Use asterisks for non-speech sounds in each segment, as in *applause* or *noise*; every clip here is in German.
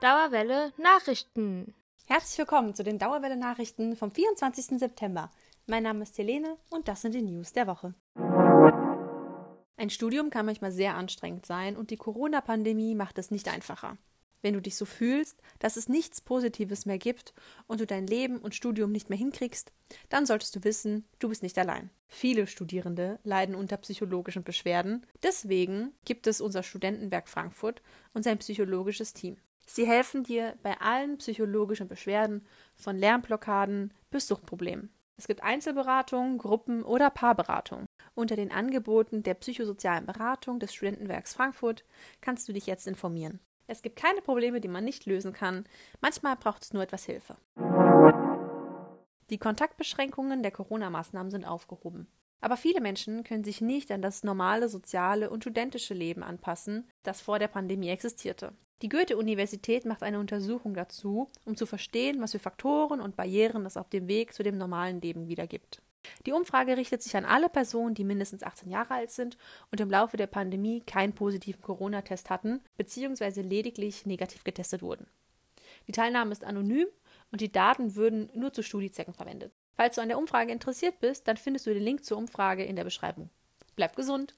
Dauerwelle Nachrichten. Herzlich willkommen zu den Dauerwelle Nachrichten vom 24. September. Mein Name ist Helene und das sind die News der Woche. Ein Studium kann manchmal sehr anstrengend sein und die Corona-Pandemie macht es nicht einfacher. Wenn du dich so fühlst, dass es nichts Positives mehr gibt und du dein Leben und Studium nicht mehr hinkriegst, dann solltest du wissen, du bist nicht allein. Viele Studierende leiden unter psychologischen Beschwerden. Deswegen gibt es unser Studentenwerk Frankfurt und sein psychologisches Team. Sie helfen dir bei allen psychologischen Beschwerden, von Lernblockaden bis Suchtproblemen. Es gibt Einzelberatung, Gruppen- oder Paarberatung. Unter den Angeboten der psychosozialen Beratung des Studentenwerks Frankfurt kannst du dich jetzt informieren. Es gibt keine Probleme, die man nicht lösen kann. Manchmal braucht es nur etwas Hilfe. Die Kontaktbeschränkungen der Corona-Maßnahmen sind aufgehoben. Aber viele Menschen können sich nicht an das normale soziale und studentische Leben anpassen, das vor der Pandemie existierte. Die Goethe-Universität macht eine Untersuchung dazu, um zu verstehen, was für Faktoren und Barrieren es auf dem Weg zu dem normalen Leben wieder gibt. Die Umfrage richtet sich an alle Personen, die mindestens 18 Jahre alt sind und im Laufe der Pandemie keinen positiven Corona-Test hatten bzw. lediglich negativ getestet wurden. Die Teilnahme ist anonym und die Daten würden nur zu Studiezwecken verwendet. Falls du an der Umfrage interessiert bist, dann findest du den Link zur Umfrage in der Beschreibung. Bleib gesund!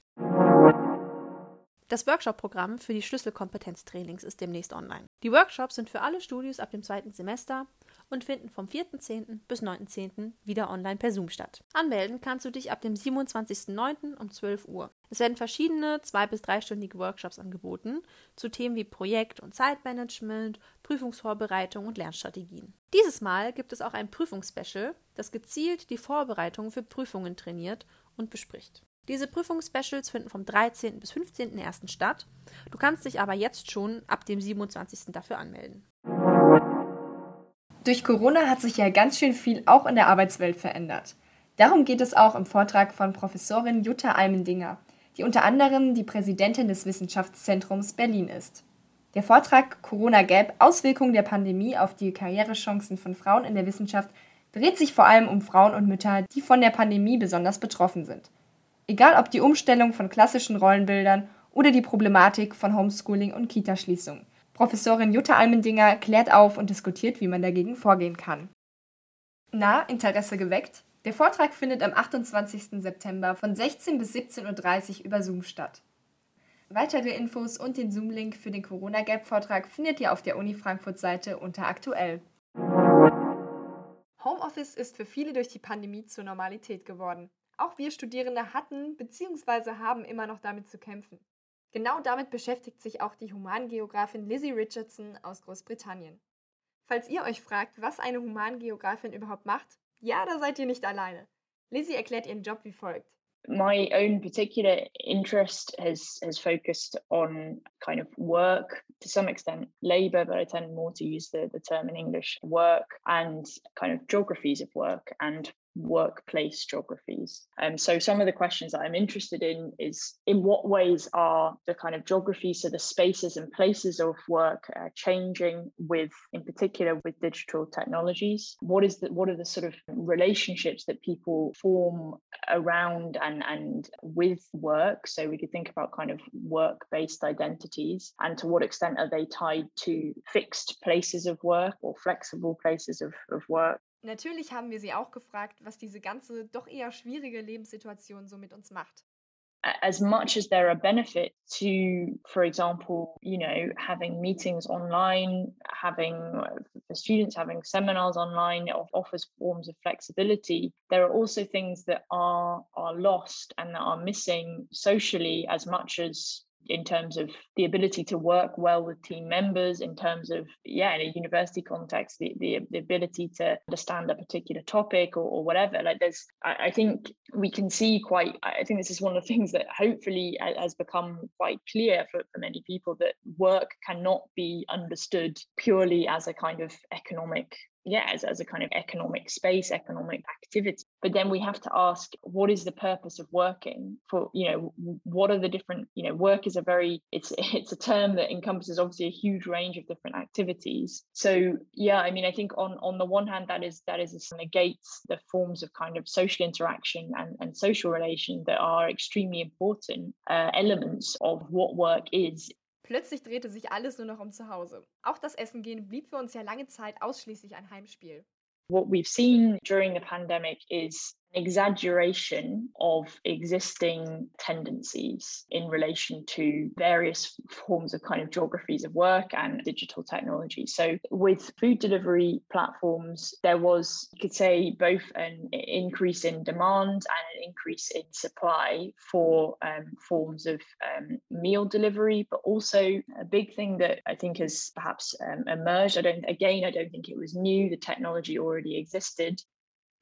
Das Workshop-Programm für die Schlüsselkompetenztrainings ist demnächst online. Die Workshops sind für alle Studios ab dem zweiten Semester und finden vom 4.10. bis 9.10. wieder online per Zoom statt. Anmelden kannst du dich ab dem 27.09. um 12 Uhr. Es werden verschiedene zwei- bis dreistündige Workshops angeboten zu Themen wie Projekt- und Zeitmanagement, Prüfungsvorbereitung und Lernstrategien. Dieses Mal gibt es auch ein Prüfungsspecial, das gezielt die Vorbereitung für Prüfungen trainiert und bespricht. Diese Prüfungsspecials finden vom 13. bis 15.01. statt. Du kannst dich aber jetzt schon ab dem 27. dafür anmelden. Durch Corona hat sich ja ganz schön viel auch in der Arbeitswelt verändert. Darum geht es auch im Vortrag von Professorin Jutta Almendinger, die unter anderem die Präsidentin des Wissenschaftszentrums Berlin ist. Der Vortrag Corona Gap Auswirkungen der Pandemie auf die Karrierechancen von Frauen in der Wissenschaft dreht sich vor allem um Frauen und Mütter, die von der Pandemie besonders betroffen sind. Egal ob die Umstellung von klassischen Rollenbildern oder die Problematik von Homeschooling und Kitaschließung. Professorin Jutta Almendinger klärt auf und diskutiert, wie man dagegen vorgehen kann. Na, Interesse geweckt? Der Vortrag findet am 28. September von 16 bis 17.30 Uhr über Zoom statt. Weitere Infos und den Zoom-Link für den Corona-Gap-Vortrag findet ihr auf der Uni Frankfurt-Seite unter aktuell. Homeoffice ist für viele durch die Pandemie zur Normalität geworden. Auch wir Studierende hatten bzw. haben immer noch damit zu kämpfen. Genau damit beschäftigt sich auch die Humangeografin Lizzie Richardson aus Großbritannien. Falls ihr euch fragt, was eine Humangeografin überhaupt macht, ja, da seid ihr nicht alleine. Lizzie erklärt ihren Job wie folgt. my own particular interest has has focused on kind of work to some extent labor but i tend more to use the, the term in english work and kind of geographies of work and workplace geographies. Um, so some of the questions that I'm interested in is in what ways are the kind of geographies, so the spaces and places of work uh, changing with, in particular, with digital technologies? What is the what are the sort of relationships that people form around and and with work? So we could think about kind of work-based identities, and to what extent are they tied to fixed places of work or flexible places of, of work? Natürlich haben wir sie auch gefragt, was diese ganze doch eher schwierige Lebenssituation so mit uns macht. as much as there are benefits to for example you know having meetings online having for students having seminars online offers forms of flexibility there are also things that are are lost and that are missing socially as much as in terms of the ability to work well with team members in terms of yeah in a university context the, the, the ability to understand a particular topic or, or whatever. Like there's I, I, think we can see quite i think this is one of the *laughs* things that hopefully has become quite clear for, for many people that work cannot be understood purely as a kind of economic yeah as, as a kind of economic space economic activity. But then we have to ask what is the purpose of working for you know what are the different you know work is a very it's *laughs* it's a term that encompasses obviously a huge range of different activities. So yeah i mean i think on on the one hand that is that is negates the forms of kind of social interaction and, and social relation that are extremely important uh, elements of what work is Plötzlich drehte sich alles nur noch um zu Hause. Auch das Essen gehen blieb für uns ja lange Zeit ausschließlich ein Heimspiel. What we've seen during the pandemic is exaggeration of existing tendencies in relation to various forms of kind of geographies of work and digital technology. So, with food delivery platforms, there was, you could say, both an increase in demand and an increase in supply for um, forms of um, meal delivery, but also a big thing that I think has perhaps um, emerged. I don't, again, I don't think it was new, the technology already existed,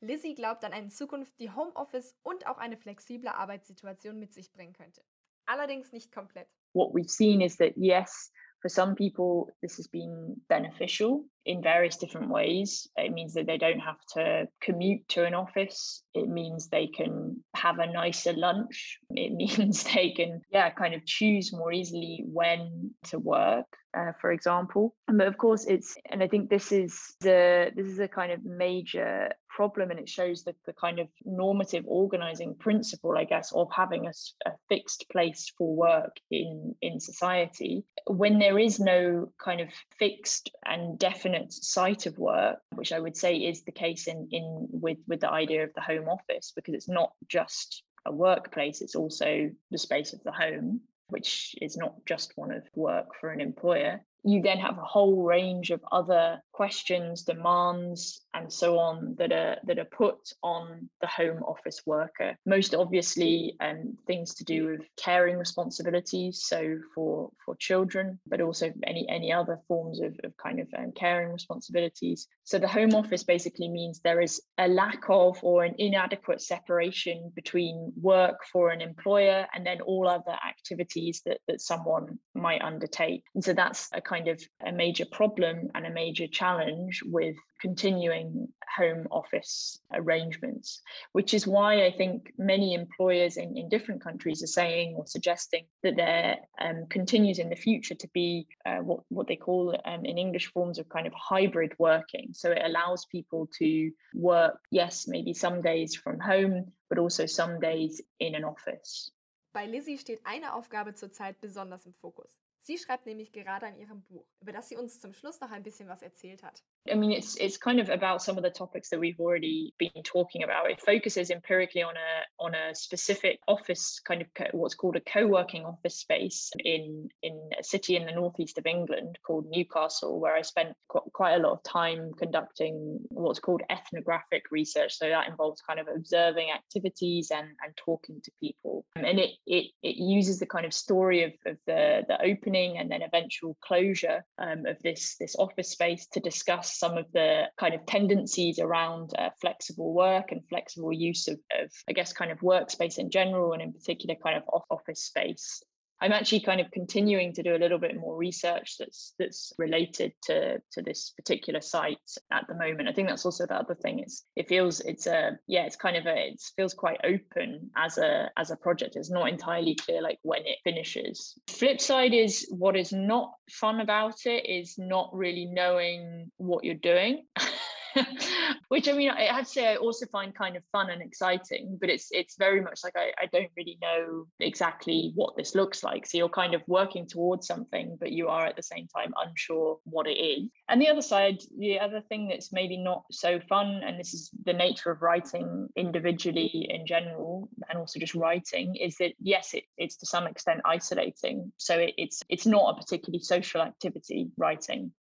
Lizzie glaubt an eine Zukunft, die Homeoffice und auch eine flexible Arbeitssituation mit sich bringen könnte. Allerdings nicht komplett. What we've seen is that yes, for some people this has been beneficial in various different ways. It means that they don't have to commute to an office. It means they can have a nicer lunch. It *laughs* means they can, yeah, kind of choose more easily when to work, uh, for example. But of course, it's, and I think this is the, this is a kind of major problem and it shows the, the kind of normative organizing principle i guess of having a, a, fixed place for work in in society. When there is no kind of fixed and definite site of work, which I would say is the case in, in with, with the idea of the home office, because it's not just a workplace, it's also the space of the home, which is not just one of work for an employer you then have a whole range of other questions demands and so on that are that are put on the home office worker. Most obviously um, things to do with caring responsibilities so for for children but also any any other forms of, of kind of um, caring responsibilities. So the home office basically means there is a lack of or an inadequate separation between work for an employer and then all other activities that that someone might undertake. And so that's a kind of a major problem and a major challenge with continuing home office arrangements, which is why I think many employers in, in different countries are saying or suggesting that there um, continues in the future to be uh, what, what they call um, in English forms of kind of hybrid working. So it allows people to work, yes, maybe some days from home, but also some days in an office. Bei Lizzie steht eine Aufgabe zurzeit besonders im Fokus. Sie schreibt nämlich gerade an ihrem Buch, über das sie uns zum Schluss noch ein bisschen was erzählt hat. I mean, it's it's kind of about some of the topics that we've already been talking about. It focuses empirically on a on a specific office, kind of co- what's called a co-working office space in in a city in the northeast of England called Newcastle, where I spent qu- quite a lot of time conducting what's called ethnographic research. So that involves kind of observing activities and and talking to people, and it it it uses the kind of story of, of the the opening and then eventual closure um, of this this office space to discuss some of the kind of tendencies around uh, flexible work and flexible use of, of, I guess, kind of workspace in general, and in particular, kind of off office space. I'm actually kind of continuing to do a little bit more research that's that's related to to this particular site at the moment. I think that's also the other thing. It's it feels it's a yeah it's kind of a it feels quite open as a as a project. It's not entirely clear like when it finishes. Flip side is what is not fun about it is not really knowing what you're doing. *laughs* *laughs* which I mean, I have to say, I also find kind of fun and exciting. But it's it's very much like I, I don't really know exactly what this looks like. So you're kind of working towards something, but you are at the same time unsure what it is. And the other side, the other thing that's maybe not so fun, and this is the nature of writing individually in general, and also just writing, is that yes, it, it's to some extent isolating. So it, it's it's not a particularly social activity writing.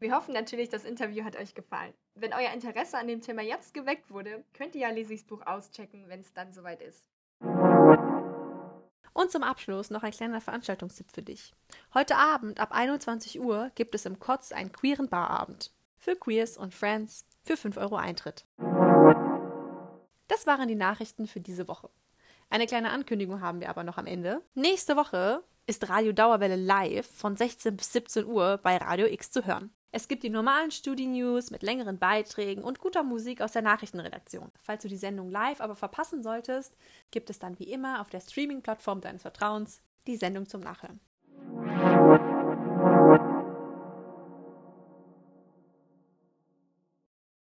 Wir hoffen natürlich, das Interview hat euch gefallen. Wenn euer Interesse an dem Thema jetzt geweckt wurde, könnt ihr ja Lisis Buch auschecken, wenn es dann soweit ist. Und zum Abschluss noch ein kleiner Veranstaltungstipp für dich. Heute Abend ab 21 Uhr gibt es im Kotz einen queeren Barabend. Für Queers und Friends für 5 Euro Eintritt. Das waren die Nachrichten für diese Woche. Eine kleine Ankündigung haben wir aber noch am Ende. Nächste Woche ist Radio Dauerwelle live von 16 bis 17 Uhr bei Radio X zu hören. Es gibt die normalen Studi-News mit längeren Beiträgen und guter Musik aus der Nachrichtenredaktion. Falls du die Sendung live aber verpassen solltest, gibt es dann wie immer auf der Streaming-Plattform deines Vertrauens die Sendung zum Nachhören.